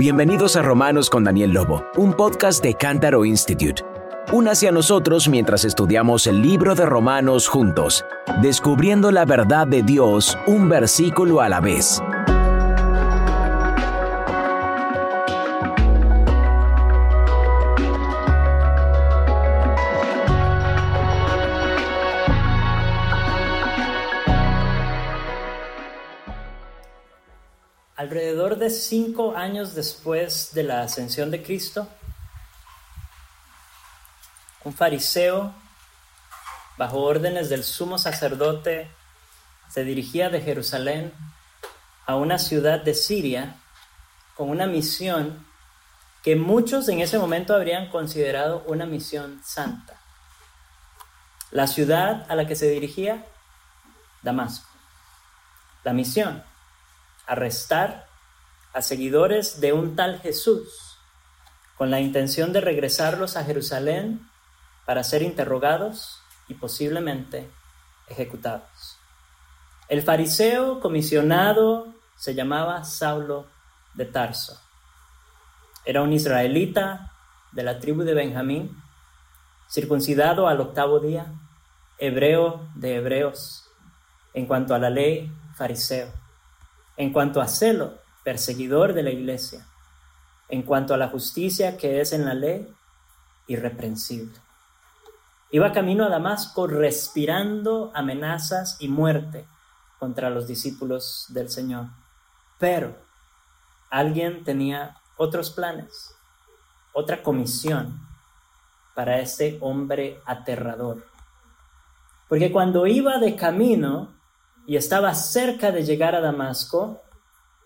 Bienvenidos a Romanos con Daniel Lobo, un podcast de Cántaro Institute. Únase a nosotros mientras estudiamos el libro de Romanos juntos, descubriendo la verdad de Dios un versículo a la vez. De cinco años después de la ascensión de Cristo, un fariseo, bajo órdenes del sumo sacerdote, se dirigía de Jerusalén a una ciudad de Siria con una misión que muchos en ese momento habrían considerado una misión santa. La ciudad a la que se dirigía, Damasco. La misión, arrestar a seguidores de un tal Jesús con la intención de regresarlos a Jerusalén para ser interrogados y posiblemente ejecutados. El fariseo comisionado se llamaba Saulo de Tarso. Era un israelita de la tribu de Benjamín, circuncidado al octavo día, hebreo de hebreos, en cuanto a la ley, fariseo. En cuanto a celo, perseguidor de la iglesia. En cuanto a la justicia que es en la ley, irreprensible. Iba camino a Damasco respirando amenazas y muerte contra los discípulos del Señor. Pero alguien tenía otros planes, otra comisión para este hombre aterrador. Porque cuando iba de camino, y estaba cerca de llegar a Damasco,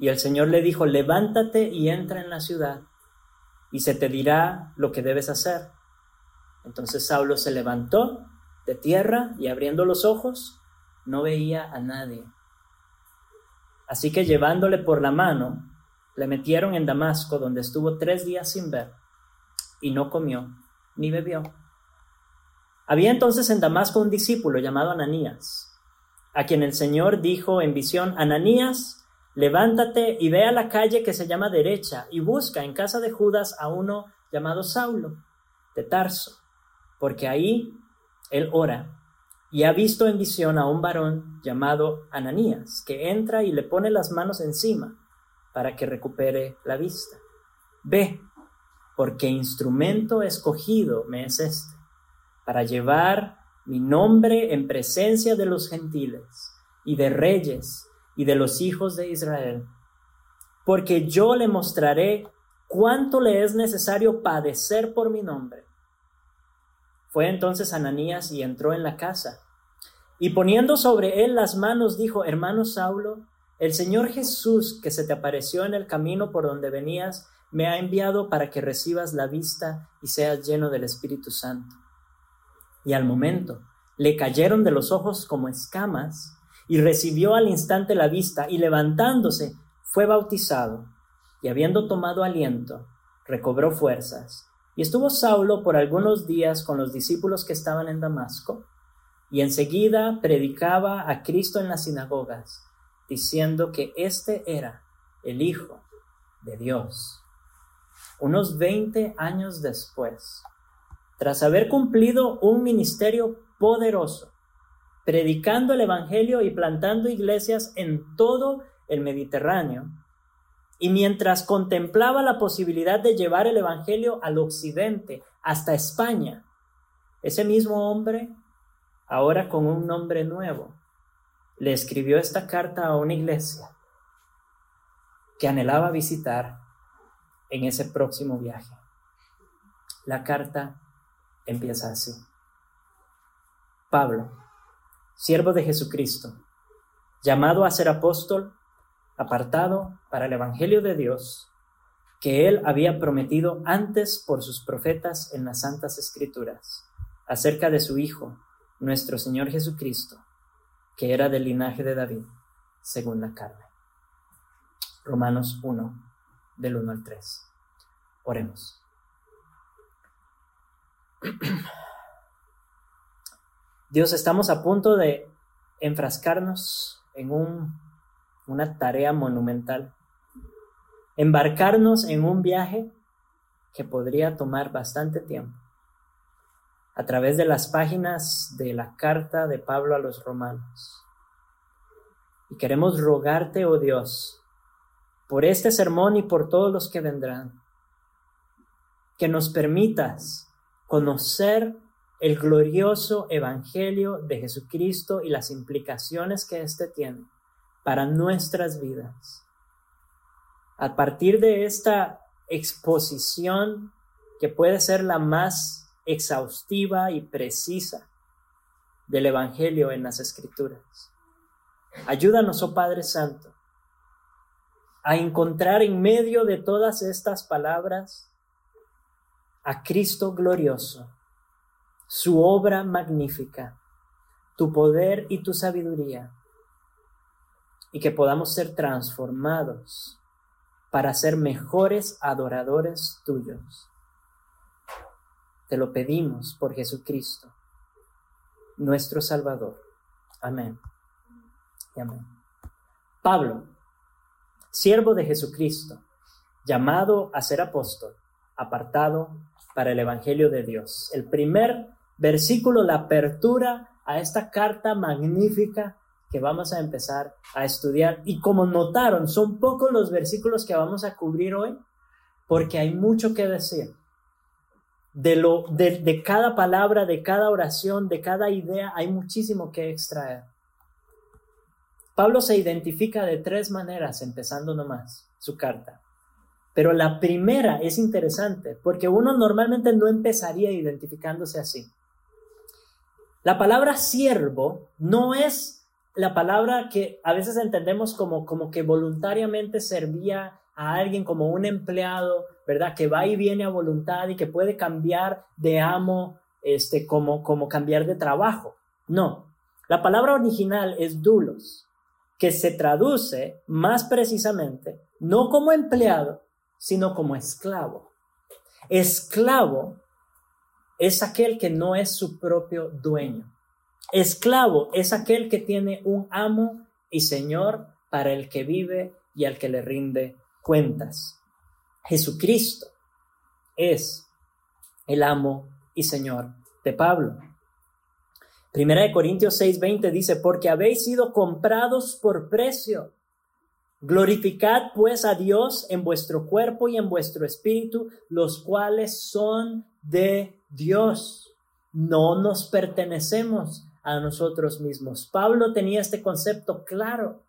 Y el Señor le dijo, levántate y entra en la ciudad, y se te dirá lo que debes hacer. Entonces Saulo se levantó de tierra y abriendo los ojos, no veía a nadie. Así que llevándole por la mano, le metieron en Damasco, donde estuvo tres días sin ver, y no comió ni bebió. Había entonces en Damasco un discípulo llamado Ananías, a quien el Señor dijo en visión, Ananías, levántate y ve a la calle que se llama derecha y busca en casa de Judas a uno llamado Saulo, de Tarso, porque ahí él ora y ha visto en visión a un varón llamado Ananías, que entra y le pone las manos encima para que recupere la vista. Ve, porque instrumento escogido me es este para llevar mi nombre en presencia de los gentiles y de reyes y de los hijos de Israel, porque yo le mostraré cuánto le es necesario padecer por mi nombre. Fue entonces Ananías y entró en la casa, y poniendo sobre él las manos dijo, hermano Saulo, el Señor Jesús que se te apareció en el camino por donde venías, me ha enviado para que recibas la vista y seas lleno del Espíritu Santo y al momento le cayeron de los ojos como escamas, y recibió al instante la vista, y levantándose fue bautizado, y habiendo tomado aliento, recobró fuerzas. Y estuvo Saulo por algunos días con los discípulos que estaban en Damasco, y enseguida predicaba a Cristo en las sinagogas, diciendo que éste era el Hijo de Dios. Unos veinte años después, tras haber cumplido un ministerio poderoso, predicando el Evangelio y plantando iglesias en todo el Mediterráneo, y mientras contemplaba la posibilidad de llevar el Evangelio al occidente, hasta España, ese mismo hombre, ahora con un nombre nuevo, le escribió esta carta a una iglesia que anhelaba visitar en ese próximo viaje. La carta empieza así. Pablo, siervo de Jesucristo, llamado a ser apóstol, apartado para el Evangelio de Dios, que él había prometido antes por sus profetas en las santas escrituras, acerca de su Hijo, nuestro Señor Jesucristo, que era del linaje de David, según la carne. Romanos 1, del 1 al 3. Oremos. Dios, estamos a punto de enfrascarnos en un, una tarea monumental embarcarnos en un viaje que podría tomar bastante tiempo a través de las páginas de la carta de Pablo a los romanos. Y queremos rogarte, oh Dios, por este sermón y por todos los que vendrán, que nos permitas conocer el glorioso Evangelio de Jesucristo y las implicaciones que éste tiene para nuestras vidas a partir de esta exposición que puede ser la más exhaustiva y precisa del Evangelio en las Escrituras. Ayúdanos, oh Padre Santo, a encontrar en medio de todas estas palabras a Cristo glorioso, su obra magnífica, tu poder y tu sabiduría, y que podamos ser transformados para ser mejores adoradores tuyos. Te lo pedimos por Jesucristo, nuestro Salvador. Amén. amén. Pablo, siervo de Jesucristo, llamado a ser apóstol, apartado para el Evangelio de Dios. El primer versículo, la apertura a esta carta magnífica que vamos a empezar a estudiar. Y como notaron, son pocos los versículos que vamos a cubrir hoy, porque hay mucho que decir. De, lo, de, cada palabra, de cada oración, de cada idea, hay muchísimo que extraer. Pablo se identifica de tres maneras, empezando nomás su carta. Pero la primera es interesante, porque uno normalmente no empezaría identificándose así. La palabra siervo no es la palabra que a veces entendemos como, como que voluntariamente servía a alguien como un empleado, ¿verdad? Que va y viene a voluntad y que puede cambiar de amo, este, como, como cambiar de trabajo. No. La palabra original es dulos, que se traduce más precisamente no como empleado, sino como esclavo. Esclavo es aquel que no es su propio dueño. Esclavo es aquel que tiene un amo y señor para el que vive y al que le rinde cuentas. Jesucristo es el amo y señor de Pablo. Primera de Corintios 6:20 dice, porque habéis sido comprados por precio. Glorificad pues a Dios en vuestro cuerpo y en vuestro espíritu, los cuales son de Dios. No nos pertenecemos a nosotros mismos. Pablo tenía este concepto claro.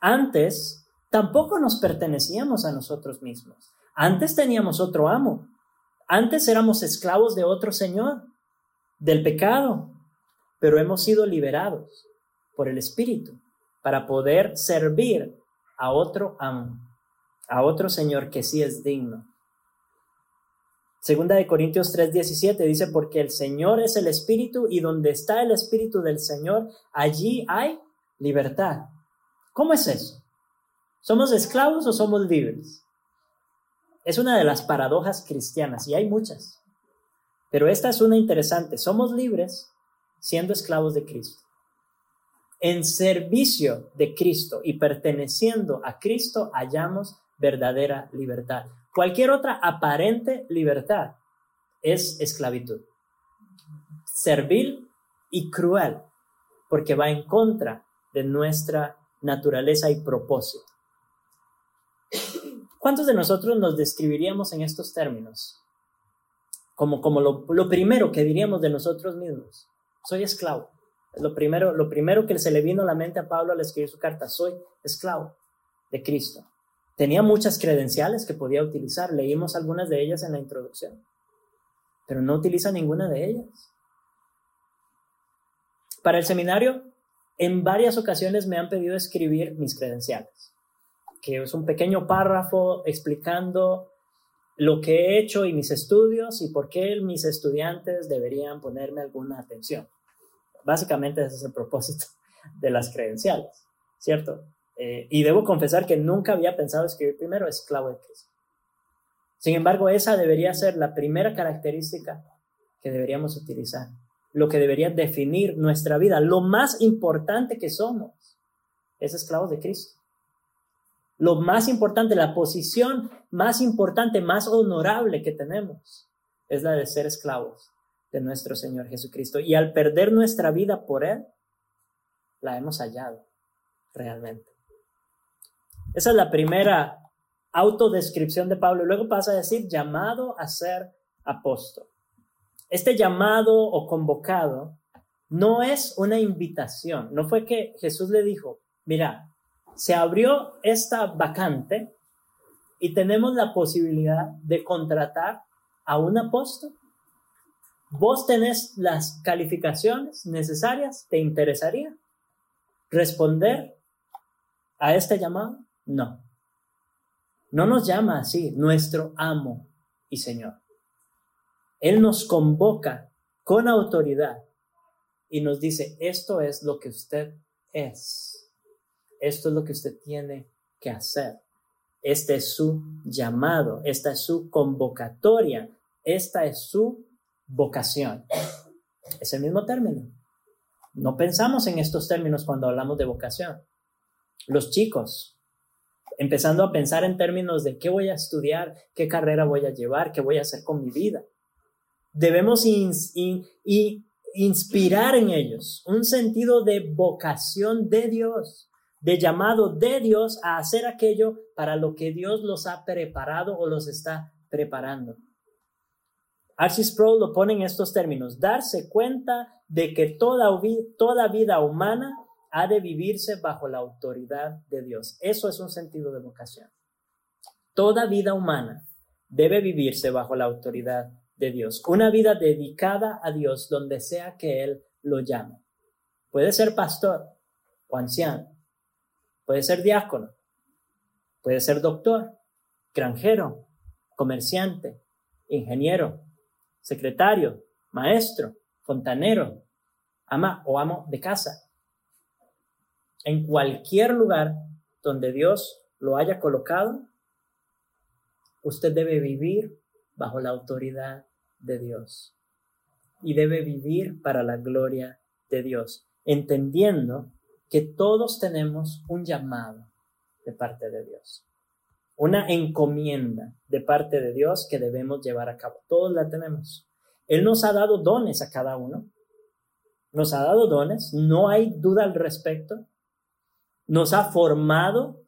Antes tampoco nos pertenecíamos a nosotros mismos. Antes teníamos otro amo. Antes éramos esclavos de otro Señor, del pecado, pero hemos sido liberados por el Espíritu para poder servir a otro amo, a otro Señor que sí es digno Segunda de Corintios 3:17 dice, porque el Señor es el Espíritu y donde está el Espíritu del Señor, allí hay libertad. ¿Cómo es eso? ¿Somos esclavos o somos libres? Es una de las paradojas cristianas y hay muchas. Pero esta es una interesante. Somos libres siendo esclavos de Cristo. En servicio de Cristo y perteneciendo a Cristo hallamos verdadera libertad. Cualquier otra aparente libertad es esclavitud. Servil y cruel, porque va en contra de nuestra naturaleza y propósito. ¿Cuántos de nosotros nos describiríamos en estos términos? Como, como lo, lo primero que diríamos de nosotros mismos. Soy esclavo. lo primero, lo primero que se le vino a la mente a Pablo al escribir su carta. Soy esclavo de Cristo. Tenía muchas credenciales que podía utilizar, leímos algunas de ellas en la introducción, pero no utiliza ninguna de ellas. Para el seminario, en varias ocasiones me han pedido escribir mis credenciales. que es un pequeño párrafo explicando lo que he hecho y mis estudios y por qué mis estudiantes deberían ponerme alguna atención. Básicamente ese es el propósito de las credenciales, ¿cierto? Eh, y debo confesar que nunca había pensado escribir primero esclavo de Cristo. Sin embargo, esa debería ser la primera característica que deberíamos utilizar, lo que debería definir nuestra vida. Lo más importante que somos es esclavos de Cristo. Lo más importante, la posición más importante, más honorable que tenemos es la de ser esclavos de nuestro Señor Jesucristo. Y al perder nuestra vida por Él, la hemos hallado realmente. Esa es la primera autodescripción de Pablo. Luego pasa a decir llamado a ser apóstol. Este llamado o convocado no es una invitación. No fue que Jesús le dijo, mira, se abrió esta vacante y tenemos la posibilidad de contratar a un apóstol. ¿Vos tenés las calificaciones necesarias? ¿Te interesaría responder a este llamado? No. No nos llama así nuestro amo y Señor. Él nos convoca con autoridad y nos dice, esto es lo que usted es. Esto es lo que usted tiene que hacer. Este es su llamado, esta es su convocatoria, esta es su vocación. Es el mismo término. No pensamos en estos términos cuando hablamos de vocación. Los chicos empezando a pensar en términos de qué voy a estudiar, qué carrera voy a llevar, qué voy a hacer con mi vida. Debemos inspirar en ellos un sentido de vocación de Dios, de llamado de Dios a hacer aquello para lo que Dios los ha preparado o los está preparando. Archie Sproul lo pone en estos términos, darse cuenta de que toda, toda vida humana ha de vivirse bajo la autoridad de Dios. Eso es un sentido de vocación. Toda vida humana debe vivirse bajo la autoridad de Dios. Una vida dedicada a Dios donde sea que Él lo llame. Puede ser pastor o anciano. Puede ser diácono. Puede ser doctor, granjero, comerciante, ingeniero, secretario, maestro, fontanero, ama o amo de casa en cualquier lugar donde Dios lo haya colocado, usted debe vivir bajo la autoridad de Dios y debe vivir para la gloria de Dios, entendiendo que todos tenemos un llamado de parte de Dios, una encomienda de parte de Dios que debemos llevar a cabo. Todos la tenemos. Él nos ha dado dones a cada uno. Nos ha dado dones, no hay duda al respecto nos ha formado,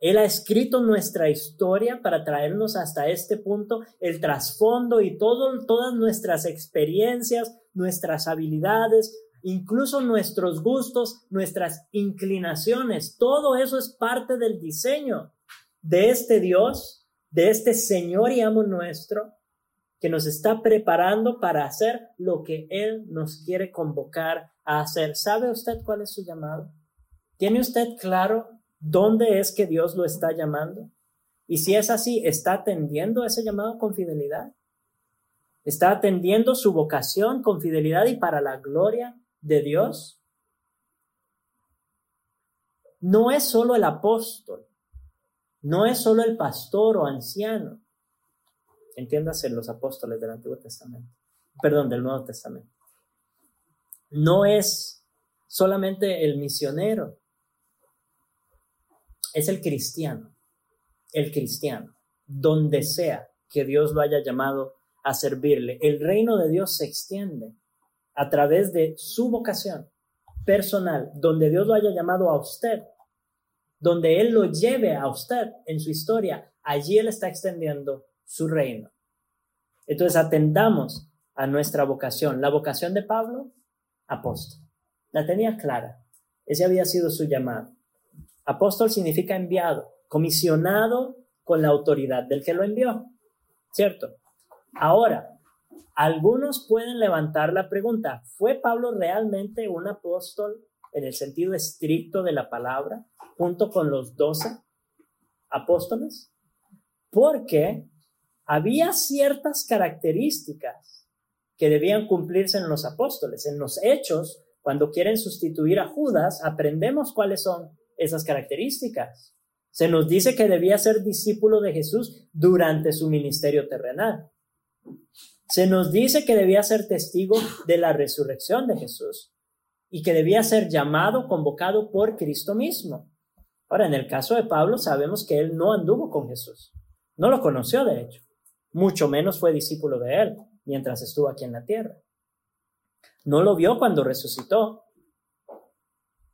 Él ha escrito nuestra historia para traernos hasta este punto, el trasfondo y todo, todas nuestras experiencias, nuestras habilidades, incluso nuestros gustos, nuestras inclinaciones, todo eso es parte del diseño de este Dios, de este Señor y amo nuestro, que nos está preparando para hacer lo que Él nos quiere convocar a hacer. ¿Sabe usted cuál es su llamado? ¿Tiene usted claro dónde es que Dios lo está llamando? Y si es así, ¿está atendiendo ese llamado con fidelidad? ¿Está atendiendo su vocación con fidelidad y para la gloria de Dios? No es solo el apóstol, no es solo el pastor o anciano. Entiéndase los apóstoles del Antiguo Testamento, perdón, del Nuevo Testamento. No es solamente el misionero, es el cristiano, el cristiano, donde sea que Dios lo haya llamado a servirle. El reino de Dios se extiende a través de su vocación personal, donde Dios lo haya llamado a usted, donde Él lo lleve a usted en su historia, allí Él está extendiendo su reino. Entonces atendamos a nuestra vocación. La vocación de Pablo, apóstol. La tenía clara. Ese había sido su llamado. Apóstol significa enviado, comisionado con la autoridad del que lo envió, ¿cierto? Ahora, algunos pueden levantar la pregunta, ¿fue Pablo realmente un apóstol en el sentido estricto de la palabra, junto con los doce? apóstoles? Porque había ciertas características que debían cumplirse en los apóstoles. En los hechos, cuando quieren sustituir a Judas, aprendemos cuáles son esas características. Se nos dice que debía ser discípulo de Jesús durante su ministerio terrenal. Se nos dice que debía ser testigo de la resurrección de Jesús y que debía ser llamado, convocado por Cristo mismo. Ahora, en el caso de Pablo, sabemos que él no anduvo con Jesús. No lo conoció, de hecho. Mucho menos fue discípulo de él mientras estuvo aquí en la tierra. No lo vio cuando resucitó,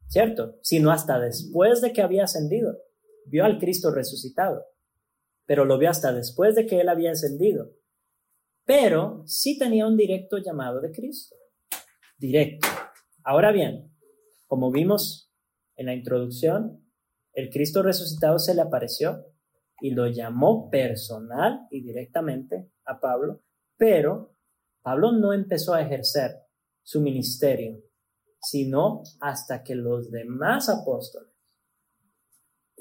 ¿cierto? Sino hasta después de que había ascendido. Vio al Cristo resucitado, pero lo vio hasta después de que él había ascendido. Pero sí tenía un directo llamado de Cristo. Directo. Ahora bien, como vimos en la introducción, el Cristo resucitado se le apareció y lo llamó personal y directamente a Pablo, pero Pablo no empezó a ejercer su ministerio, sino hasta que los demás apóstoles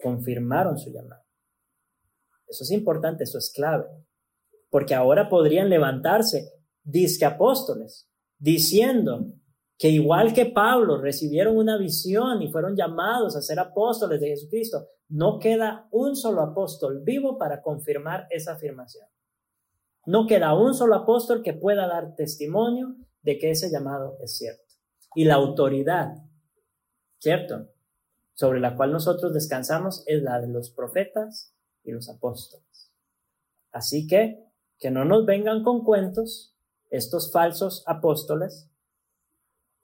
confirmaron su llamado. Eso es importante, eso es clave, porque ahora podrían levantarse disque apóstoles diciendo que igual que Pablo recibieron una visión y fueron llamados a ser apóstoles de Jesucristo, no queda un solo apóstol vivo para confirmar esa afirmación. No queda un solo apóstol que pueda dar testimonio de que ese llamado es cierto. Y la autoridad, ¿cierto? Sobre la cual nosotros descansamos es la de los profetas y los apóstoles. Así que, que no nos vengan con cuentos estos falsos apóstoles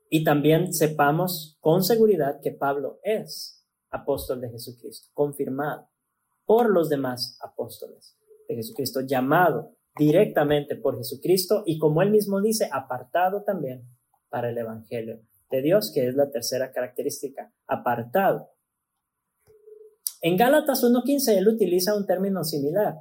y también sepamos con seguridad que Pablo es apóstol de Jesucristo, confirmado por los demás apóstoles de Jesucristo, llamado directamente por Jesucristo y como él mismo dice, apartado también para el Evangelio de Dios, que es la tercera característica, apartado. En Gálatas 1.15 él utiliza un término similar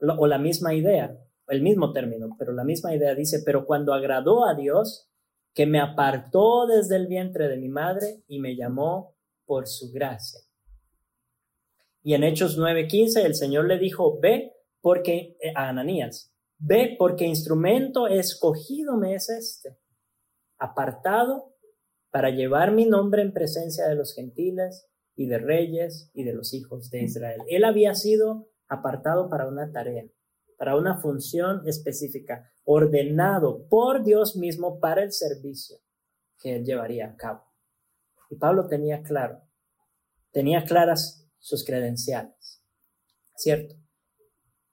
o la misma idea, el mismo término, pero la misma idea dice, pero cuando agradó a Dios, que me apartó desde el vientre de mi madre y me llamó por su gracia. Y en Hechos 9:15 el Señor le dijo, ve porque eh, a Ananías, ve porque instrumento escogido me es este, apartado para llevar mi nombre en presencia de los gentiles y de reyes y de los hijos de Israel. Él había sido apartado para una tarea para una función específica, ordenado por Dios mismo para el servicio que él llevaría a cabo. Y Pablo tenía claro, tenía claras sus credenciales, ¿cierto?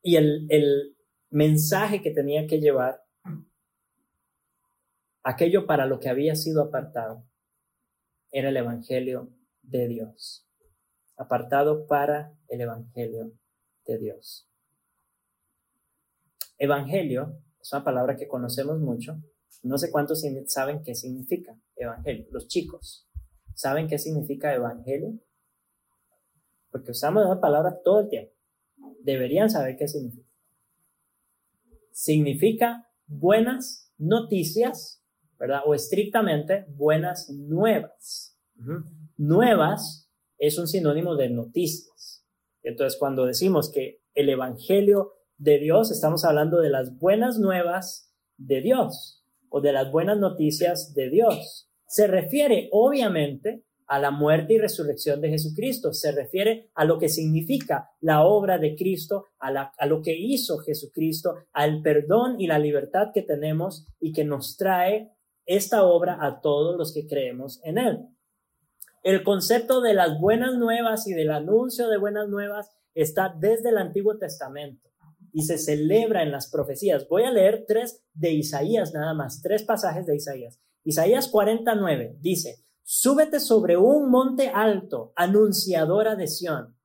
Y el, el mensaje que tenía que llevar, aquello para lo que había sido apartado, era el Evangelio de Dios, apartado para el Evangelio de Dios. Evangelio es una palabra que conocemos mucho. No sé cuántos saben qué significa evangelio. Los chicos, ¿saben qué significa evangelio? Porque usamos esa palabra todo el tiempo. Deberían saber qué significa. Significa buenas noticias, ¿verdad? O estrictamente buenas nuevas. Nuevas es un sinónimo de noticias. Entonces, cuando decimos que el Evangelio de Dios, estamos hablando de las buenas nuevas de Dios o de las buenas noticias de Dios. Se refiere obviamente a la muerte y resurrección de Jesucristo, se refiere a lo que significa la obra de Cristo, a, a lo que hizo Jesucristo, al perdón y la libertad que tenemos y que nos trae esta obra a todos los que creemos en Él. El concepto de las buenas nuevas y del anuncio de buenas nuevas está desde el Antiguo Testamento y se celebra en las profecías. Voy a leer tres de Isaías nada más, tres pasajes de Isaías. Isaías 49 dice, súbete sobre un monte alto, anunciadora de Sión.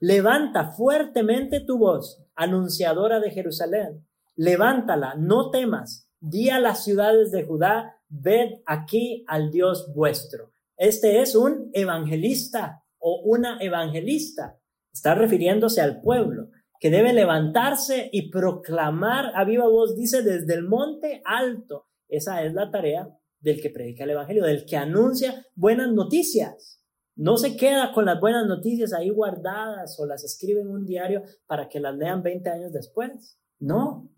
Levanta fuertemente tu voz, anunciadora de Jerusalén. Levántala, no temas. Di a las ciudades de Judá, ved aquí al Dios vuestro. Este es un evangelista o una evangelista. Está refiriéndose al pueblo que debe levantarse y proclamar a viva voz, dice, desde el monte alto. Esa es la tarea del que predica el Evangelio, del que anuncia buenas noticias. No se queda con las buenas noticias ahí guardadas o las escribe en un diario para que las lean 20 años después. No,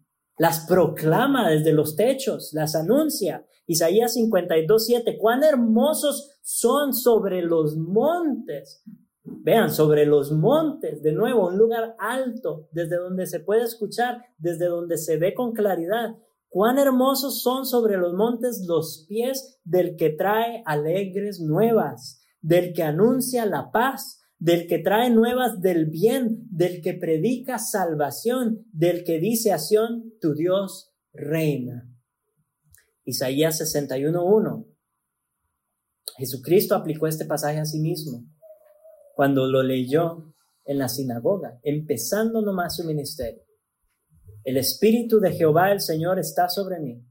las proclama desde los techos, las anuncia. Isaías 52, 7, cuán hermosos son sobre los montes. Vean, sobre los montes, de nuevo, un lugar alto, desde donde se puede escuchar, desde donde se ve con claridad. Cuán hermosos son sobre los montes los pies del que trae alegres nuevas, del que anuncia la paz, del que trae nuevas del bien, del que predica salvación, del que dice a Sión, tu Dios reina. Isaías 61.1. Jesucristo aplicó este pasaje a sí mismo cuando lo leyó en la sinagoga, empezando nomás su ministerio. El Espíritu de Jehová el Señor está sobre mí,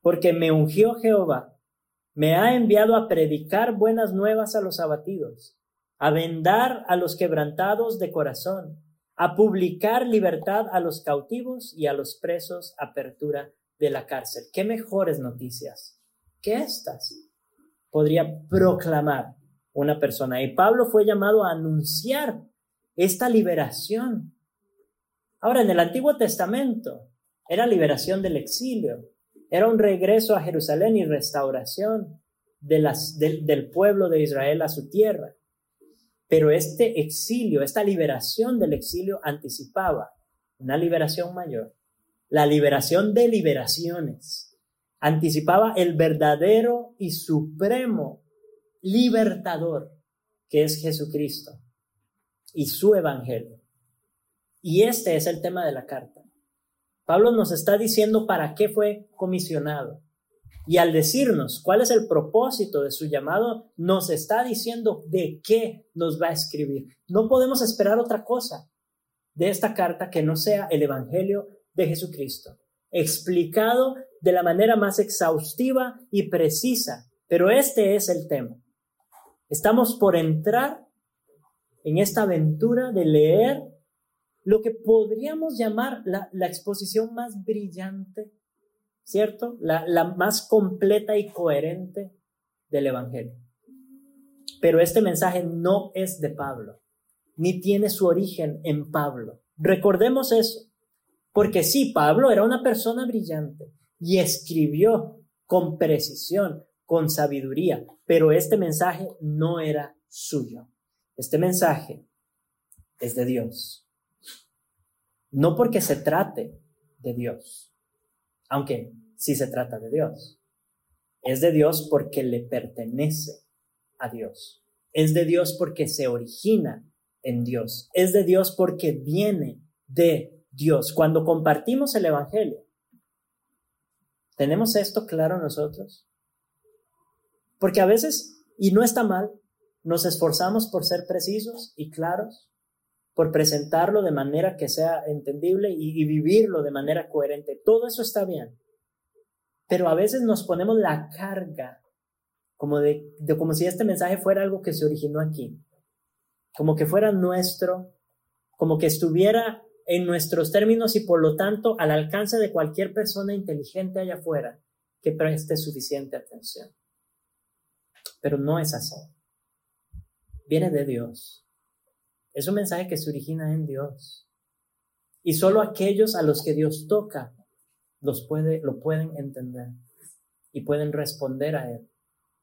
porque me ungió Jehová, me ha enviado a predicar buenas nuevas a los abatidos, a vendar a los quebrantados de corazón, a publicar libertad a los cautivos y a los presos, apertura de la cárcel. ¿Qué mejores noticias que estas podría proclamar una persona? Y Pablo fue llamado a anunciar esta liberación. Ahora, en el Antiguo Testamento era liberación del exilio, era un regreso a Jerusalén y restauración del pueblo de Israel a su tierra. Pero este exilio, esta liberación del exilio anticipaba una liberación mayor, la liberación de liberaciones. Anticipaba el verdadero y supremo libertador que es Jesucristo y su evangelio. Y este es el tema de la carta. Pablo nos está diciendo para qué fue comisionado. Y al decirnos cuál es el propósito de su llamado, nos está diciendo de qué nos va a escribir. No podemos esperar otra cosa de esta carta que no sea el Evangelio de Jesucristo, explicado de la manera más exhaustiva y precisa. Pero este es el tema. Estamos por entrar en esta aventura de leer lo que podríamos llamar la, exposición más brillante ¿cierto? La, más completa y coherente del Evangelio. Pero este mensaje no es de Pablo, ni tiene su origen en Pablo. Recordemos eso, porque sí, Pablo era una persona brillante y escribió con precisión, con sabiduría, pero este mensaje no era suyo. Este mensaje es de Dios. No porque se trate de Dios, aunque sí se trata de Dios. Es de Dios porque le pertenece a Dios. Es de Dios porque se origina en Dios. Es de Dios porque viene de Dios. Cuando compartimos el Evangelio, ¿tenemos esto claro nosotros? Porque a veces, y no está mal, nos esforzamos por ser precisos y claros, por presentarlo de manera que sea entendible y, vivirlo de manera coherente. Todo eso está bien. Pero a veces nos ponemos la carga como de, como si este mensaje fuera algo que se originó aquí, como que fuera nuestro, como que estuviera en nuestros términos y por lo tanto al alcance de cualquier persona inteligente allá afuera que preste suficiente atención. Pero no es así. Viene de Dios. Es un mensaje que se origina en Dios. Y solo aquellos a los que Dios toca los puede, lo pueden entender y pueden responder a él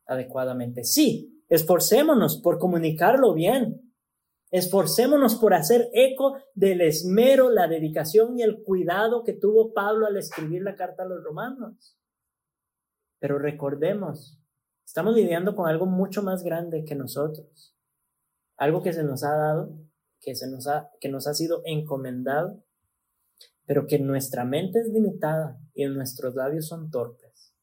adecuadamente. Sí, esforcémonos por comunicarlo bien. Esforcémonos por hacer eco del esmero, la dedicación y el cuidado que tuvo Pablo al escribir la carta a los romanos. Pero recordemos, estamos lidiando con algo mucho más grande que nosotros algo que se nos ha dado, que, se nos ha, que nos ha sido encomendado, pero que nuestra mente es limitada y nuestros labios son torpes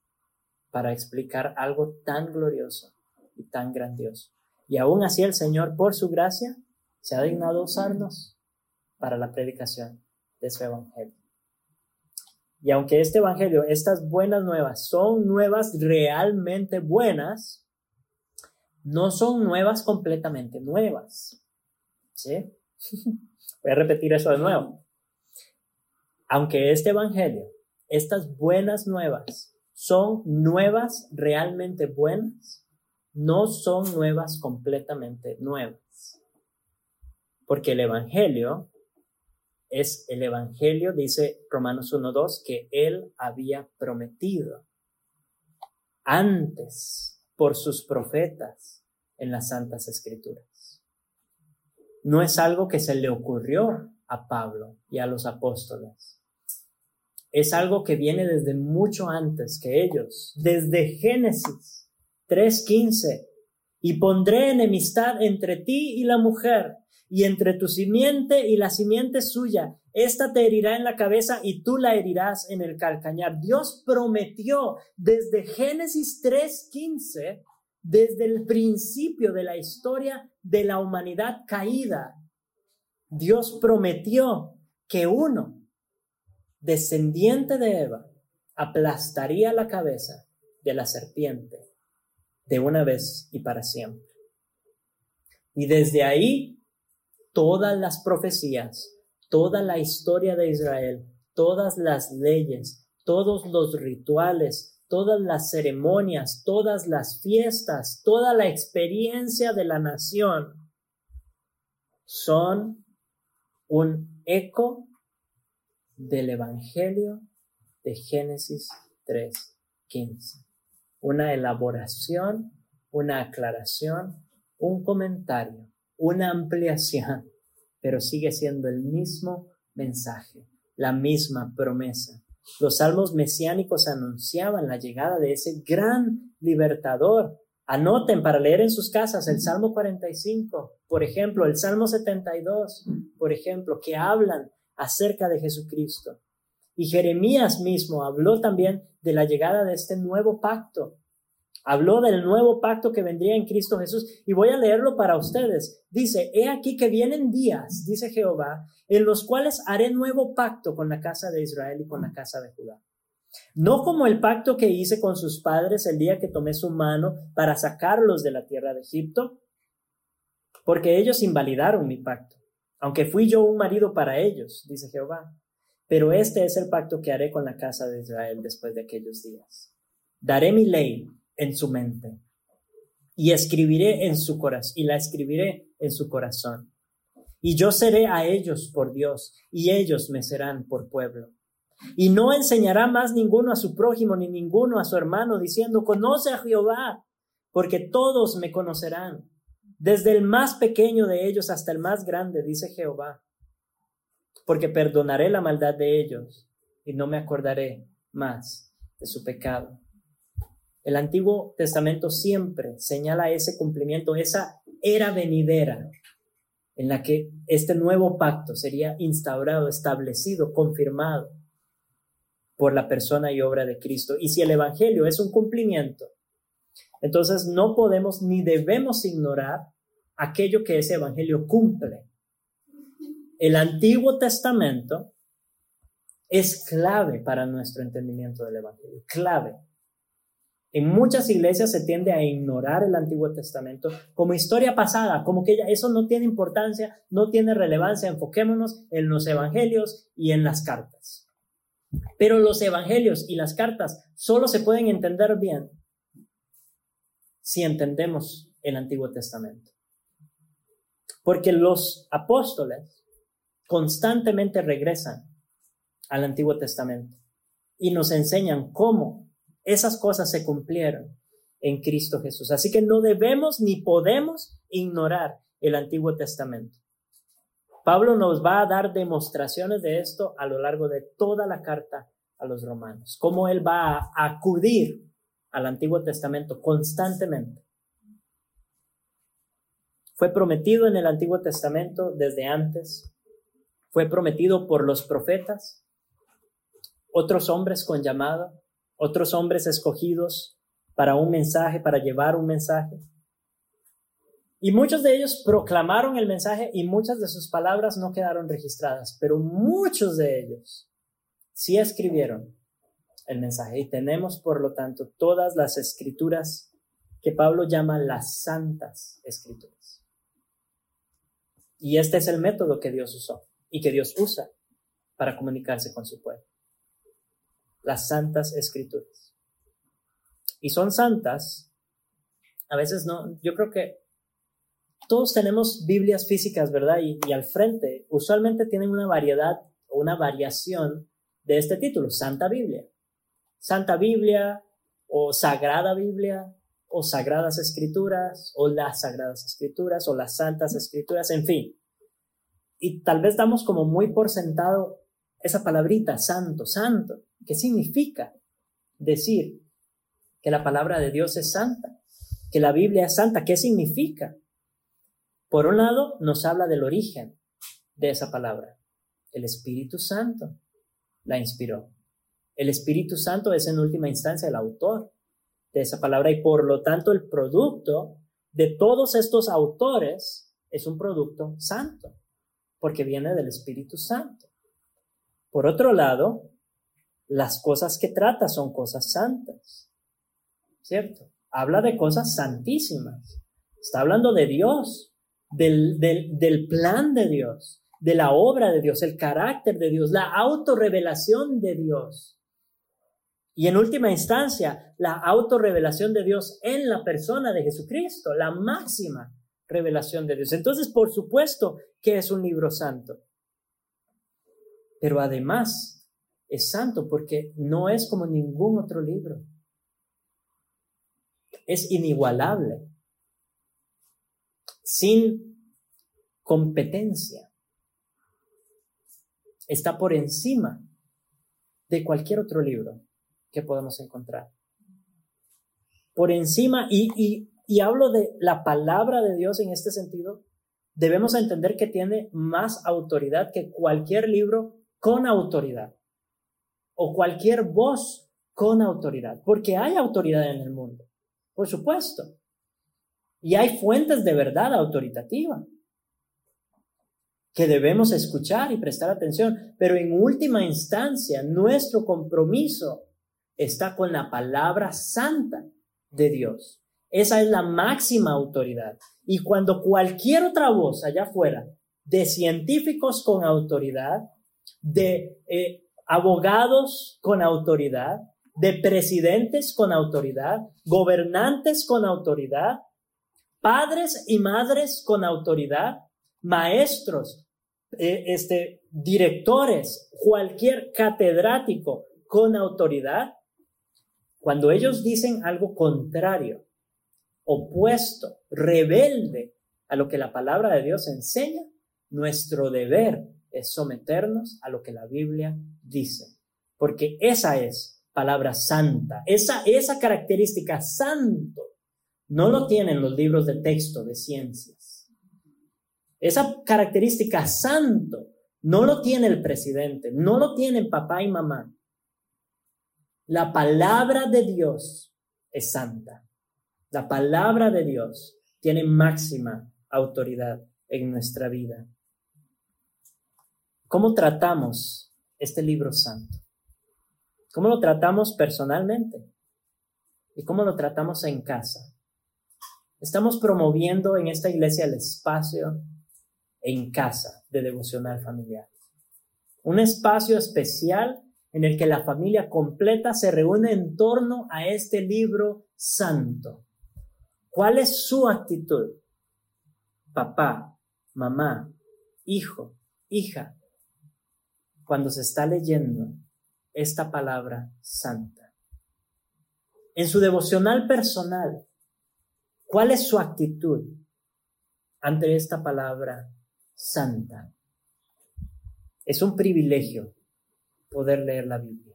para explicar algo tan glorioso y tan grandioso. Y aún así el Señor, por su gracia, se ha dignado usarnos para la predicación de su Evangelio. Y aunque este Evangelio, estas buenas nuevas, son nuevas realmente buenas, no son nuevas completamente nuevas. ¿Sí? Voy a repetir eso de nuevo. Aunque este Evangelio, estas buenas nuevas, son nuevas realmente buenas, no son nuevas completamente nuevas. Porque el Evangelio es el Evangelio, dice Romanos 1.2, que Él había prometido antes por sus profetas en las Santas Escrituras. No es algo que se le ocurrió a Pablo y a los apóstoles. Es algo que viene desde mucho antes que ellos, desde Génesis 3.15. Y pondré enemistad entre ti y la mujer, y entre tu simiente y la simiente suya. Esta te herirá en la cabeza y tú la herirás en el calcañar. Dios prometió desde Génesis 3:15, desde el principio de la historia de la humanidad caída, Dios prometió que uno, descendiente de Eva, aplastaría la cabeza de la serpiente de una vez y para siempre. Y desde ahí todas las profecías, toda la historia de Israel, todas las leyes, todos los rituales, todas las ceremonias, todas las fiestas, toda la experiencia de la nación son un eco del Evangelio de Génesis 3.15. Una elaboración, una aclaración, un comentario una ampliación, pero sigue siendo el mismo mensaje, la misma promesa. Los salmos mesiánicos anunciaban la llegada de ese gran libertador. Anoten para leer en sus casas el Salmo 45, por ejemplo, el Salmo 72, por ejemplo, que hablan acerca de Jesucristo. Y Jeremías mismo habló también de la llegada de este nuevo pacto, Habló del nuevo pacto que vendría en Cristo Jesús y voy a leerlo para ustedes. Dice, he aquí que vienen días, dice Jehová, en los cuales haré nuevo pacto con la casa de Israel y con la casa de Judá. No como el pacto que hice con sus padres el día que tomé su mano para sacarlos de la tierra de Egipto, porque ellos invalidaron mi pacto, aunque fui yo un marido para ellos, dice Jehová. Pero este es el pacto que haré con la casa de Israel después de aquellos días. Daré mi ley en su mente y escribiré en su corazón y la escribiré en su corazón. Y yo seré a ellos por Dios y ellos me serán por pueblo. Y no enseñará más ninguno a su prójimo ni ninguno a su hermano diciendo, conoce a Jehová, porque todos me conocerán, desde el más pequeño de ellos hasta el más grande, dice Jehová, porque perdonaré la maldad de ellos y no me acordaré más de su pecado. El Antiguo Testamento siempre señala ese cumplimiento, esa era venidera en la que este nuevo pacto sería instaurado, establecido, confirmado por la persona y obra de Cristo. Y si el Evangelio es un cumplimiento, entonces no podemos ni debemos ignorar aquello que ese Evangelio cumple. El Antiguo Testamento es clave para nuestro entendimiento del Evangelio, clave. En muchas iglesias se tiende a ignorar el Antiguo Testamento como historia pasada, como que eso no tiene importancia, no tiene relevancia, enfoquémonos en los evangelios y en las cartas. Pero los evangelios y las cartas solo se pueden entender bien si entendemos el Antiguo Testamento. Porque los apóstoles constantemente regresan al Antiguo Testamento y nos enseñan cómo esas cosas se cumplieron en Cristo Jesús. Así que no debemos ni podemos ignorar el Antiguo Testamento. Pablo nos va a dar demostraciones de esto a lo largo de toda la carta a los romanos, cómo él va a acudir al Antiguo Testamento constantemente. Fue prometido en el Antiguo Testamento desde antes, fue prometido por los profetas, otros hombres con llamado, otros hombres escogidos para un mensaje, para llevar un mensaje. Y muchos de ellos proclamaron el mensaje y muchas de sus palabras no quedaron registradas, pero muchos de ellos sí escribieron el mensaje. Y tenemos, por lo tanto, todas las escrituras que Pablo llama las santas escrituras. Y este es el método que Dios usó y que Dios usa para comunicarse con su pueblo las santas escrituras. Y son santas a veces no, yo creo que todos tenemos Biblias físicas, ¿verdad? Y, al frente, usualmente tienen una variedad o una variación de este título, Santa Biblia. Santa Biblia o Sagrada Biblia o Sagradas Escrituras o las Sagradas Escrituras o las Santas Escrituras, en fin. Y tal vez damos como muy por sentado esa palabrita, santo, santo. ¿Qué significa decir que la palabra de Dios es santa? Que la Biblia es santa. ¿Qué significa? Por un lado, nos habla del origen de esa palabra. El Espíritu Santo la inspiró. El Espíritu Santo es en última instancia el autor de esa palabra y por lo tanto el producto de todos estos autores es un producto santo, porque viene del Espíritu Santo. Por otro lado, las cosas que trata son cosas santas, ¿cierto? Habla de cosas santísimas. Está hablando de Dios, del, plan de Dios, de la obra de Dios, el carácter de Dios, la autorrevelación de Dios. Y en última instancia, la autorrevelación de Dios en la persona de Jesucristo, la máxima revelación de Dios. Entonces, por supuesto que es un libro santo. Pero además es santo porque no es como ningún otro libro. Es inigualable, sin competencia. Está por encima de cualquier otro libro que podemos encontrar. Por encima, y, y, hablo de la palabra de Dios en este sentido, debemos entender que tiene más autoridad que cualquier libro con autoridad o cualquier voz con autoridad, porque hay autoridad en el mundo, por supuesto, y hay fuentes de verdad autoritativa que debemos escuchar y prestar atención, pero en última instancia nuestro compromiso está con la palabra santa de Dios. Esa es la máxima autoridad. Y cuando cualquier otra voz allá afuera, de científicos con autoridad, de eh, abogados con autoridad, de presidentes con autoridad, gobernantes con autoridad, padres y madres con autoridad, maestros, eh, este, directores, cualquier catedrático con autoridad, cuando ellos dicen algo contrario, opuesto, rebelde a lo que la palabra de Dios enseña, nuestro deber es someternos a lo que la Biblia dice, porque esa es palabra santa, esa, esa característica santo no lo tienen los libros de texto de ciencias. Esa característica santo no lo tiene el presidente, no lo tienen papá y mamá, la palabra de Dios es santa. La palabra de Dios tiene máxima autoridad en nuestra vida. ¿Cómo tratamos este libro santo? ¿Cómo lo tratamos personalmente? ¿Y cómo lo tratamos en casa? Estamos promoviendo en esta iglesia el espacio en casa de devocional familiar. Un espacio especial en el que la familia completa se reúne en torno a este libro santo. ¿Cuál es su actitud? Papá, mamá, hijo, hija, cuando se está leyendo esta palabra santa. En su devocional personal, ¿cuál es su actitud ante esta palabra santa? Es un privilegio poder leer la Biblia.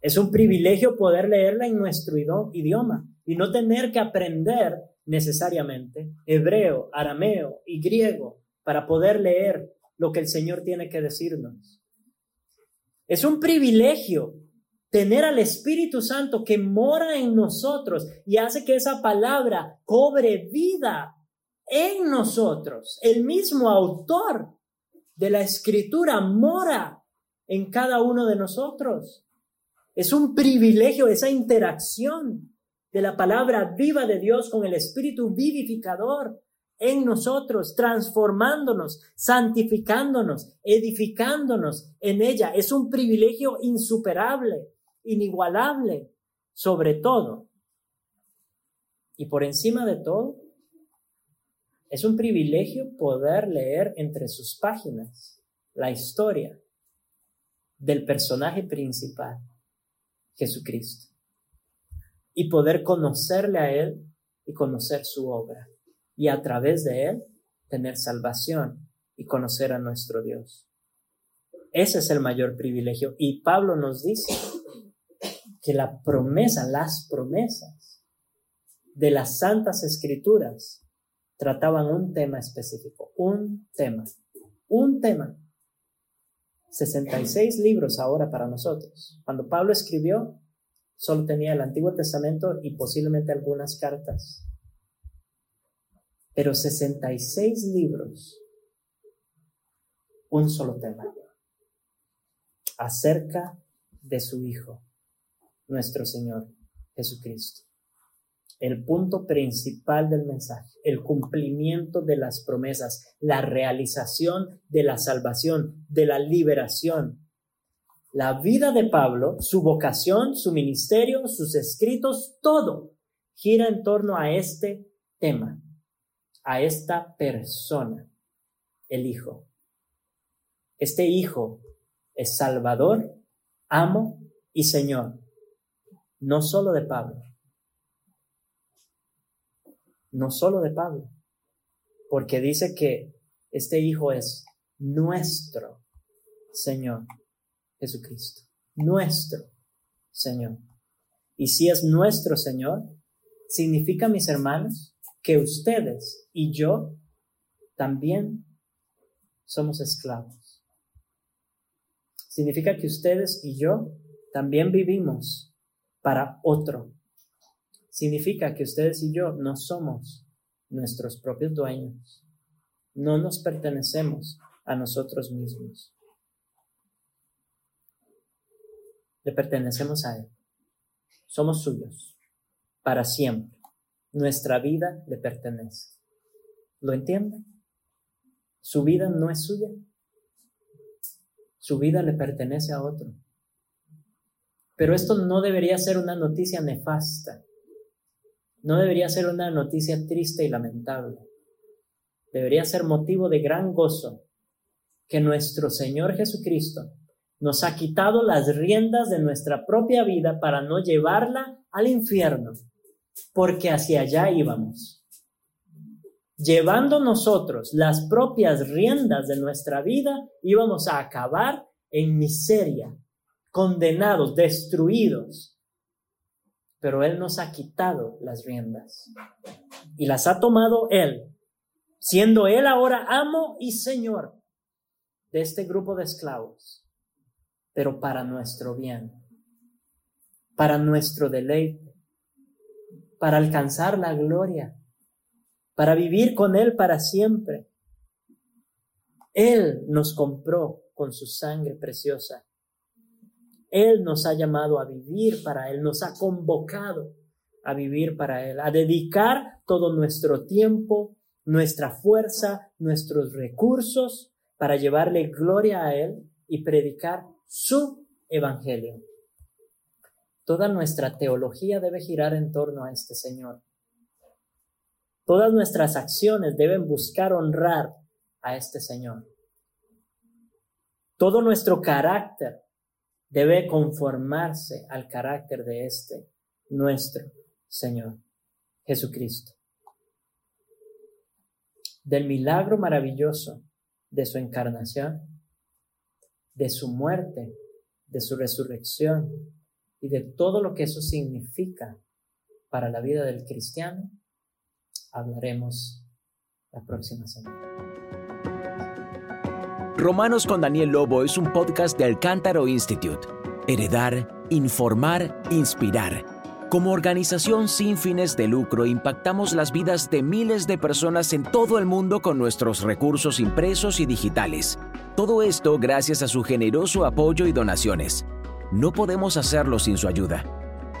Es un privilegio poder leerla en nuestro idioma y no tener que aprender necesariamente hebreo, arameo y griego para poder leer lo que el Señor tiene que decirnos. Es un privilegio tener al Espíritu Santo que mora en nosotros y hace que esa palabra cobre vida en nosotros. El mismo autor de la escritura mora en cada uno de nosotros. Es un privilegio esa interacción de la palabra viva de Dios con el Espíritu vivificador en nosotros, transformándonos, santificándonos, edificándonos en ella. Es un privilegio insuperable, inigualable, sobre todo Y por encima de todo, es un privilegio poder leer entre sus páginas la historia del personaje principal, Jesucristo, y poder conocerle a Él y conocer su obra, y a través de Él tener salvación y conocer a nuestro Dios. Ese es el mayor privilegio. Y Pablo nos dice que la promesa, las promesas de las santas escrituras trataban un tema específico, un tema, un tema. 66 libros ahora para nosotros. Cuando Pablo escribió, solo tenía el Antiguo Testamento y posiblemente algunas cartas. Pero 66 libros, un solo tema acerca de su Hijo, nuestro Señor Jesucristo. El punto principal del mensaje, el cumplimiento de las promesas, la realización de la salvación, de la liberación. La vida de Pablo, su vocación, su ministerio, sus escritos, todo gira en torno a este tema, a esta persona, el Hijo. Este Hijo es Salvador, amo y Señor, no solo de Pablo, no solo de Pablo, porque dice que este Hijo es nuestro Señor Jesucristo, nuestro Señor. Y si es nuestro Señor, significa, mis hermanos, que ustedes y yo también somos esclavos significa que ustedes y yo también vivimos para otro. Significa que ustedes y yo no somos nuestros propios dueños. No nos pertenecemos a nosotros mismos. Le pertenecemos a Él. Somos suyos para siempre. Nuestra vida le pertenece. ¿Lo entienden? Su vida no es suya. Su vida le pertenece a otro. Pero esto no debería ser una noticia nefasta. No debería ser una noticia triste y lamentable. Debería ser motivo de gran gozo que nuestro Señor Jesucristo nos ha quitado las riendas de nuestra propia vida para no llevarla al infierno, porque hacia allá íbamos. Llevando nosotros las propias riendas de nuestra vida, íbamos a acabar en miseria, condenados, destruidos. Pero Él nos ha quitado las riendas y las ha tomado Él, siendo Él ahora amo y Señor de este grupo de esclavos, pero para nuestro bien, para nuestro deleite, para alcanzar la gloria para vivir con Él para siempre. Él nos compró con su sangre preciosa. Él nos ha llamado a vivir para Él, nos ha convocado a vivir para Él, a dedicar todo nuestro tiempo, nuestra fuerza, nuestros recursos para llevarle gloria a Él y predicar su evangelio. Toda nuestra teología debe girar en torno a este Señor. Todas nuestras acciones deben buscar honrar a este Señor. Todo nuestro carácter debe conformarse al carácter de este, nuestro Señor, Jesucristo. Del milagro maravilloso de su encarnación, de su muerte, de su resurrección y de todo lo que eso significa para la vida del cristiano, hablaremos la próxima semana. Romanos con Daniel Lobo es un podcast de Alcántaro Institute. Heredar, informar, inspirar. Como organización sin fines de lucro impactamos las vidas de miles de personas en todo el mundo con nuestros recursos impresos y digitales. Todo esto gracias a su generoso apoyo y donaciones. No podemos hacerlo sin su ayuda.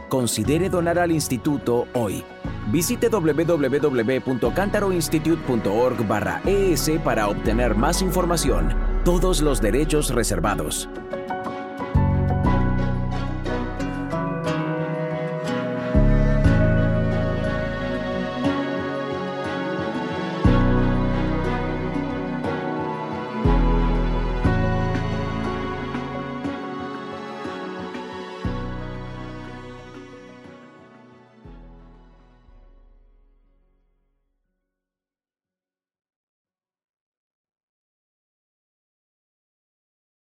Considere donar al instituto hoy. Visite www.cantaroinstitute.org barra ES para obtener más información. Todos los derechos reservados.